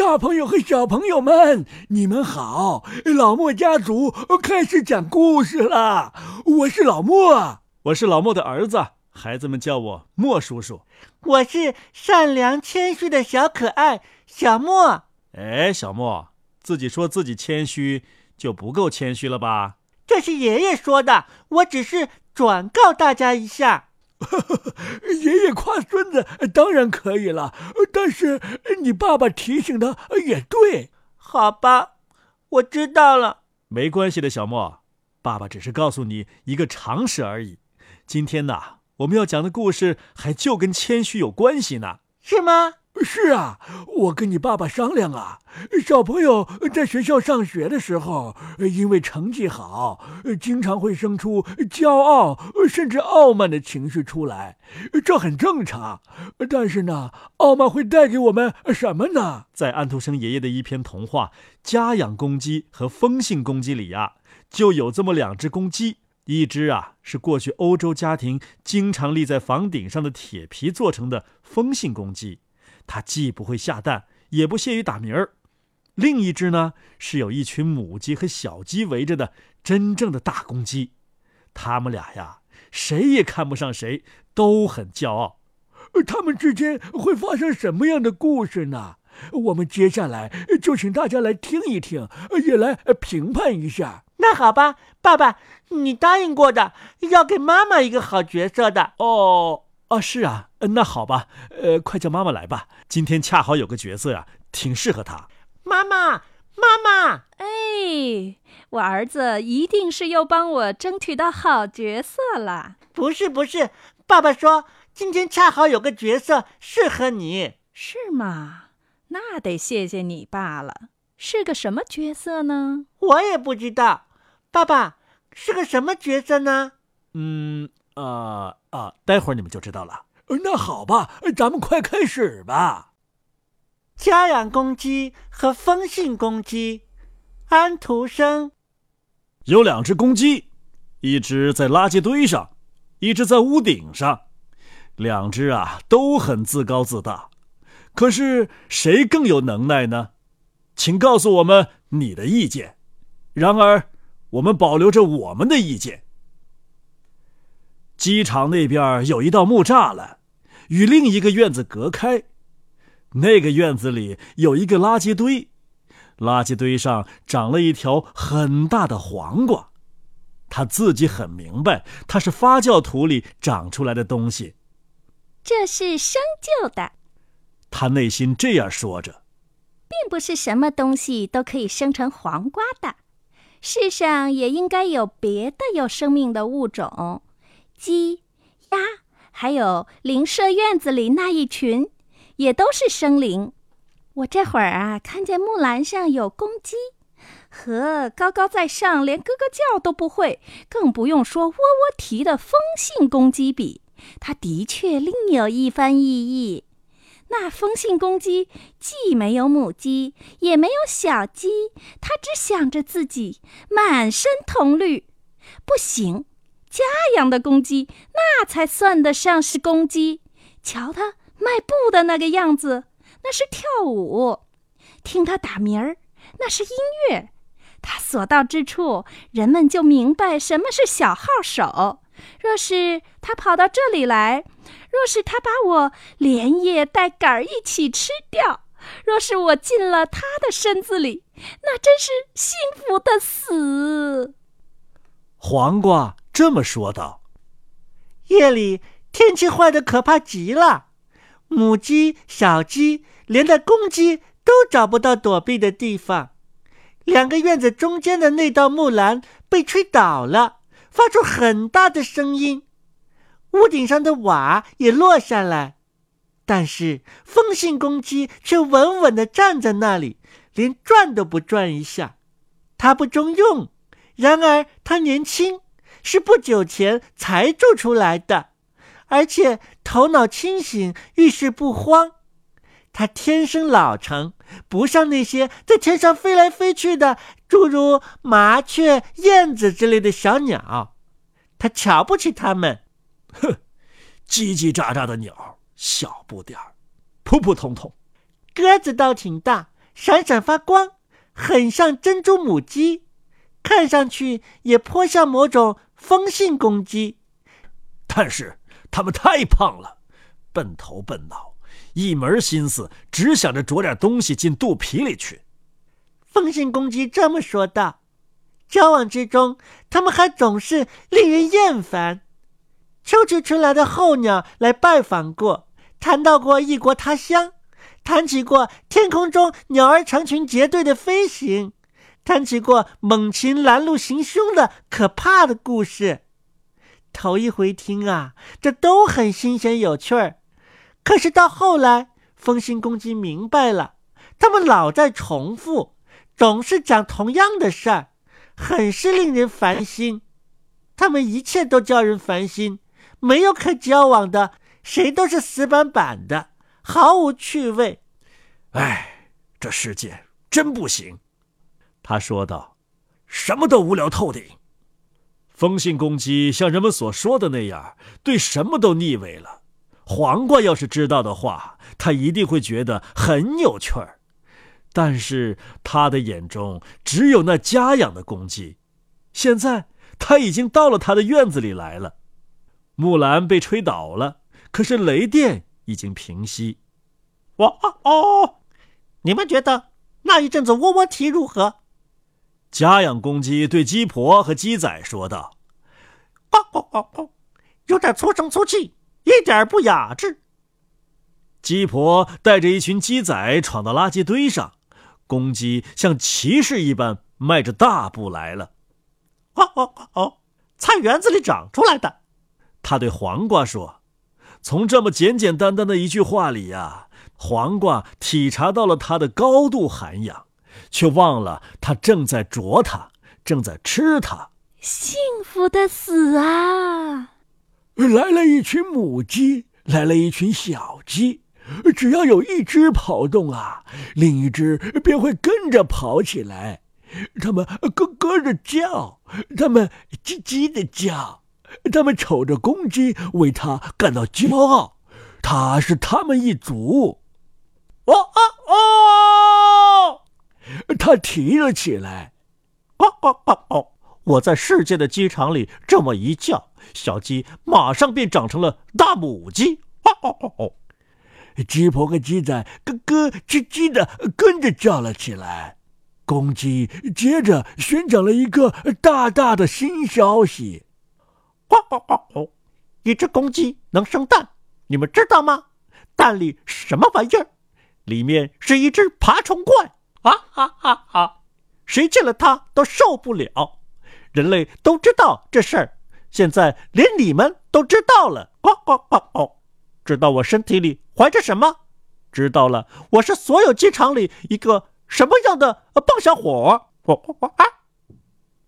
大朋友和小朋友们，你们好！老莫家族开始讲故事了。我是老莫，我是老莫的儿子，孩子们叫我莫叔叔。我是善良谦虚的小可爱小莫。哎，小莫，自己说自己谦虚就不够谦虚了吧？这是爷爷说的，我只是转告大家一下。爷爷夸孙子当然可以了，但是你爸爸提醒的也对。好吧，我知道了。没关系的，小莫，爸爸只是告诉你一个常识而已。今天呢，我们要讲的故事还就跟谦虚有关系呢，是吗？是啊，我跟你爸爸商量啊，小朋友在学校上学的时候，因为成绩好，经常会生出骄傲甚至傲慢的情绪出来，这很正常。但是呢，傲慢会带给我们什么呢？在安徒生爷爷的一篇童话《家养公鸡和风信公鸡》里呀，就有这么两只公鸡，一只啊是过去欧洲家庭经常立在房顶上的铁皮做成的风信公鸡。它既不会下蛋，也不屑于打鸣儿。另一只呢，是有一群母鸡和小鸡围着的真正的大公鸡。它们俩呀，谁也看不上谁，都很骄傲。他们之间会发生什么样的故事呢？我们接下来就请大家来听一听，也来评判一下。那好吧，爸爸，你答应过的，要给妈妈一个好角色的哦。哦，是啊，那好吧，呃，快叫妈妈来吧。今天恰好有个角色呀，挺适合她。妈妈，妈妈，哎，我儿子一定是又帮我争取到好角色了。不是，不是，爸爸说今天恰好有个角色适合你，是吗？那得谢谢你爸了。是个什么角色呢？我也不知道。爸爸是个什么角色呢？嗯。啊啊！待会儿你们就知道了。那好吧，咱们快开始吧。家养公鸡和风信公鸡，安徒生。有两只公鸡，一只在垃圾堆上，一只在屋顶上。两只啊都很自高自大，可是谁更有能耐呢？请告诉我们你的意见。然而，我们保留着我们的意见。机场那边有一道木栅栏，与另一个院子隔开。那个院子里有一个垃圾堆，垃圾堆上长了一条很大的黄瓜。他自己很明白，它是发酵土里长出来的东西。这是生就的。他内心这样说着，并不是什么东西都可以生成黄瓜的。世上也应该有别的有生命的物种。鸡、鸭，还有邻舍院子里那一群，也都是生灵。我这会儿啊，看见木栏上有公鸡，和高高在上，连咯咯叫都不会，更不用说喔喔啼的风信公鸡比，它的确另有一番意义。那风信公鸡既没有母鸡，也没有小鸡，它只想着自己，满身铜绿，不行。家养的公鸡，那才算得上是公鸡。瞧它迈步的那个样子，那是跳舞；听它打鸣儿，那是音乐。它所到之处，人们就明白什么是小号手。若是它跑到这里来，若是它把我连叶带杆儿一起吃掉，若是我进了它的身子里，那真是幸福的死。黄瓜。这么说道：“夜里天气坏的可怕极了，母鸡、小鸡，连带公鸡都找不到躲避的地方。两个院子中间的那道木栏被吹倒了，发出很大的声音。屋顶上的瓦也落下来，但是风信公鸡却稳稳地站在那里，连转都不转一下。它不中用，然而它年轻。”是不久前才做出来的，而且头脑清醒，遇事不慌。他天生老成，不像那些在天上飞来飞去的，诸如麻雀、燕子之类的小鸟。他瞧不起他们，哼，叽叽喳喳的鸟，小不点儿，普普通通。鸽子倒挺大，闪闪发光，很像珍珠母鸡，看上去也颇像某种风信公鸡。但是它们太胖了，笨头笨脑，一门心思只想着啄点东西进肚皮里去。风信公鸡这么说道。交往之中，他们还总是令人厌烦。秋去春来的候鸟来拜访过，谈到过异国他乡，谈起过天空中鸟儿成群结队的飞行，谈起过猛禽拦路行凶的可怕的故事。头一回听啊，这都很新鲜有趣儿。可是到后来，风信公鸡明白了，他们老在重复，总是讲同样的事儿。很是令人烦心，他们一切都叫人烦心，没有可交往的，谁都是死板板的，毫无趣味。唉，这世界真不行，他说道，什么都无聊透顶。风信公鸡像人们所说的那样，对什么都腻味了。黄瓜要是知道的话，他一定会觉得很有趣儿。但是他的眼中只有那家养的公鸡。现在他已经到了他的院子里来了。木兰被吹倒了，可是雷电已经平息。哇哦哦，你们觉得那一阵子喔喔啼如何？家养公鸡对鸡婆和鸡仔说道：“哦哦哦哦，有点粗声粗气，一点不雅致。”鸡婆带着一群鸡仔闯到垃圾堆上。公鸡像骑士一般迈着大步来了。哦哦哦！菜园子里长出来的，他对黄瓜说：“从这么简简单单的一句话里呀，黄瓜体察到了它的高度涵养，却忘了它正在啄它，正在吃它。幸福的死啊！来了一群母鸡，来了一群小鸡。”只要有一只跑动啊，另一只便会跟着跑起来。它们咯咯的叫，它们叽叽的叫，它们瞅着公鸡，为它感到骄傲。它是它们一族。哦哦哦！它提了起来。哦哦哦哦！我在世界的鸡场里这么一叫，小鸡马上便长成了大母鸡。哦哦哦哦！鸡婆和鸡仔咯咯叽叽的跟着叫了起来。公鸡接着宣讲了一个大大的新消息：哦哦哦哦！一只公鸡能生蛋，你们知道吗？蛋里什么玩意儿？里面是一只爬虫怪！啊哈哈哈！谁见了他都受不了。人类都知道这事儿，现在连你们都知道了。哦哦哦哦！知道我身体里。怀着什么？知道了，我是所有机场里一个什么样的棒小伙？啊！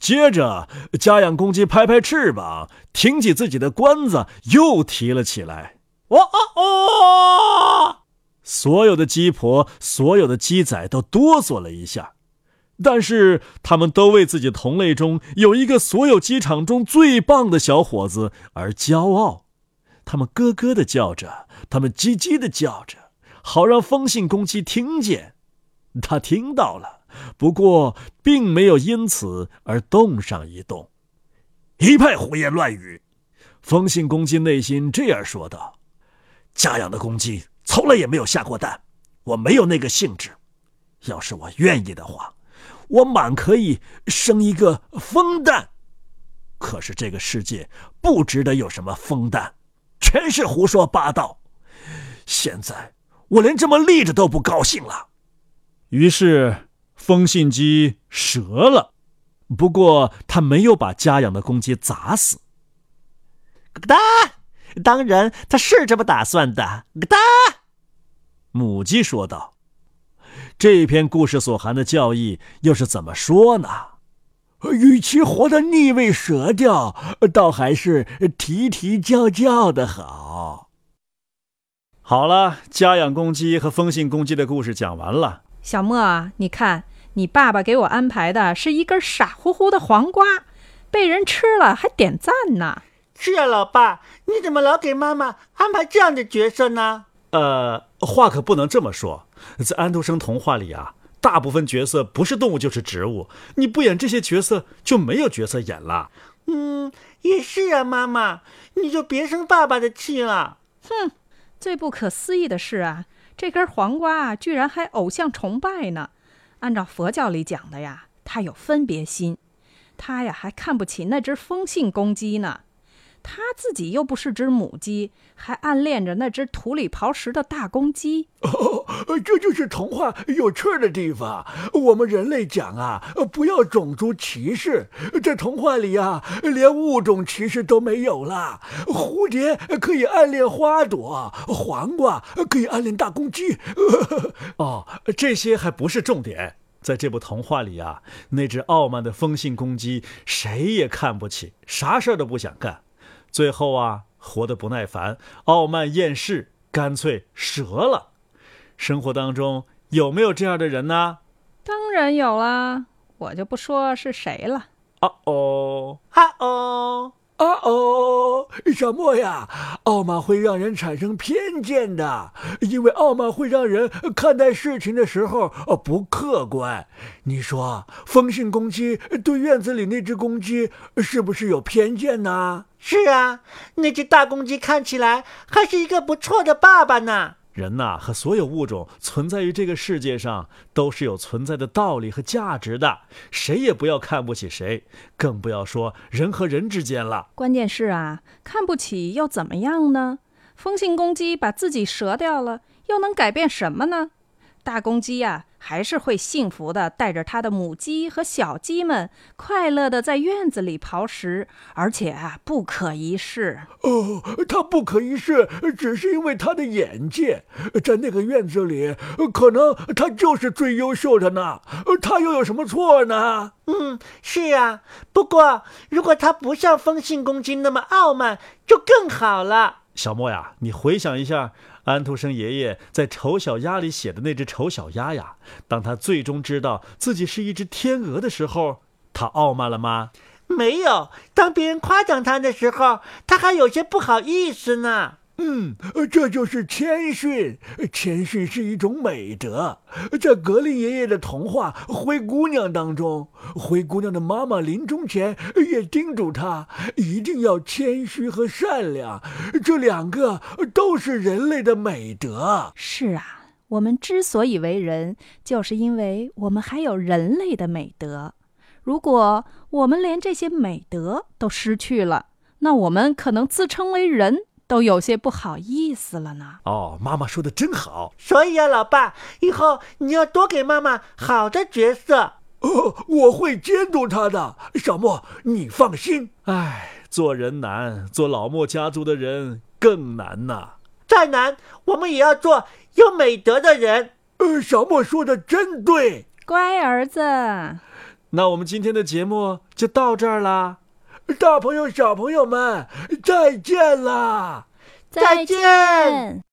接着，家养公鸡拍拍翅膀，挺起自己的冠子，又提了起来。哦哦哦！所有的鸡婆，所有的鸡仔都哆嗦了一下，但是他们都为自己同类中有一个所有鸡场中最棒的小伙子而骄傲。他们咯咯的叫着。他们叽叽的叫着，好让风信公鸡听见。他听到了，不过并没有因此而动上一动。一派胡言乱语！风信公鸡内心这样说道：“家养的公鸡从来也没有下过蛋，我没有那个兴致。要是我愿意的话，我满可以生一个风蛋。可是这个世界不值得有什么风蛋，全是胡说八道。”现在我连这么立着都不高兴了，于是风信鸡折了。不过他没有把家养的公鸡砸死。咯哒，当然他是这么打算的。哒，母鸡说道：“这篇故事所含的教义又是怎么说呢？与其活得腻味折掉，倒还是啼啼叫叫的好。”好了，家养公鸡和风信公鸡的故事讲完了。小莫，你看，你爸爸给我安排的是一根傻乎乎的黄瓜，被人吃了还点赞呢。是啊，老爸，你怎么老给妈妈安排这样的角色呢？呃，话可不能这么说。在安徒生童话里啊，大部分角色不是动物就是植物，你不演这些角色就没有角色演了。嗯，也是啊，妈妈，你就别生爸爸的气了。哼，最不可思议的是啊，这根黄瓜啊，居然还偶像崇拜呢。按照佛教里讲的呀，他有分别心，他呀还看不起那只风信公鸡呢。他自己又不是只母鸡，还暗恋着那只土里刨食的大公鸡。哦，这就是童话有趣的地方。我们人类讲啊，不要种族歧视。这童话里啊，连物种歧视都没有了。蝴蝶可以暗恋花朵，黄瓜可以暗恋大公鸡。哦，这些还不是重点。在这部童话里啊，那只傲慢的风信公鸡谁也看不起，啥事儿都不想干。最后啊，活得不耐烦，傲慢厌世，干脆折了。生活当中有没有这样的人呢？当然有啦，我就不说是谁了。哦哦，哈哦。啊哦，小莫呀，傲慢会让人产生偏见的，因为傲慢会让人看待事情的时候不客观。你说，风信公鸡对院子里那只公鸡是不是有偏见呢？是啊，那只大公鸡看起来还是一个不错的爸爸呢。人呐，和所有物种存在于这个世界上，都是有存在的道理和价值的。谁也不要看不起谁，更不要说人和人之间了。关键是啊，看不起又怎么样呢？风信公鸡把自己折掉了，又能改变什么呢？大公鸡呀，还是会幸福的，带着他的母鸡和小鸡们，快乐的在院子里刨食，而且啊，不可一世。哦，他不可一世，只是因为他的眼界，在那个院子里，可能他就是最优秀的呢。他又有什么错呢？嗯，是啊。不过，如果他不像风信公鸡那么傲慢，就更好了。小莫呀，你回想一下。安徒生爷爷在《丑小鸭》里写的那只丑小鸭呀，当他最终知道自己是一只天鹅的时候，他傲慢了吗？没有。当别人夸奖他的时候，他还有些不好意思呢。嗯，这就是谦逊。谦逊是一种美德。在格林爷爷的童话《灰姑娘》当中，灰姑娘的妈妈临终前也叮嘱她一定要谦虚和善良，这两个都是人类的美德。是啊，我们之所以为人，就是因为我们还有人类的美德。如果我们连这些美德都失去了，那我们可能自称为人。都有些不好意思了呢。哦，妈妈说的真好。所以啊，老爸，以后你要多给妈妈好的角色。哦，我会监督她的。小莫，你放心。唉，做人难，做老莫家族的人更难呐。再难，我们也要做有美德的人。呃，小莫说的真对，乖儿子。那我们今天的节目就到这儿啦。大朋友、小朋友们，再见啦！再见。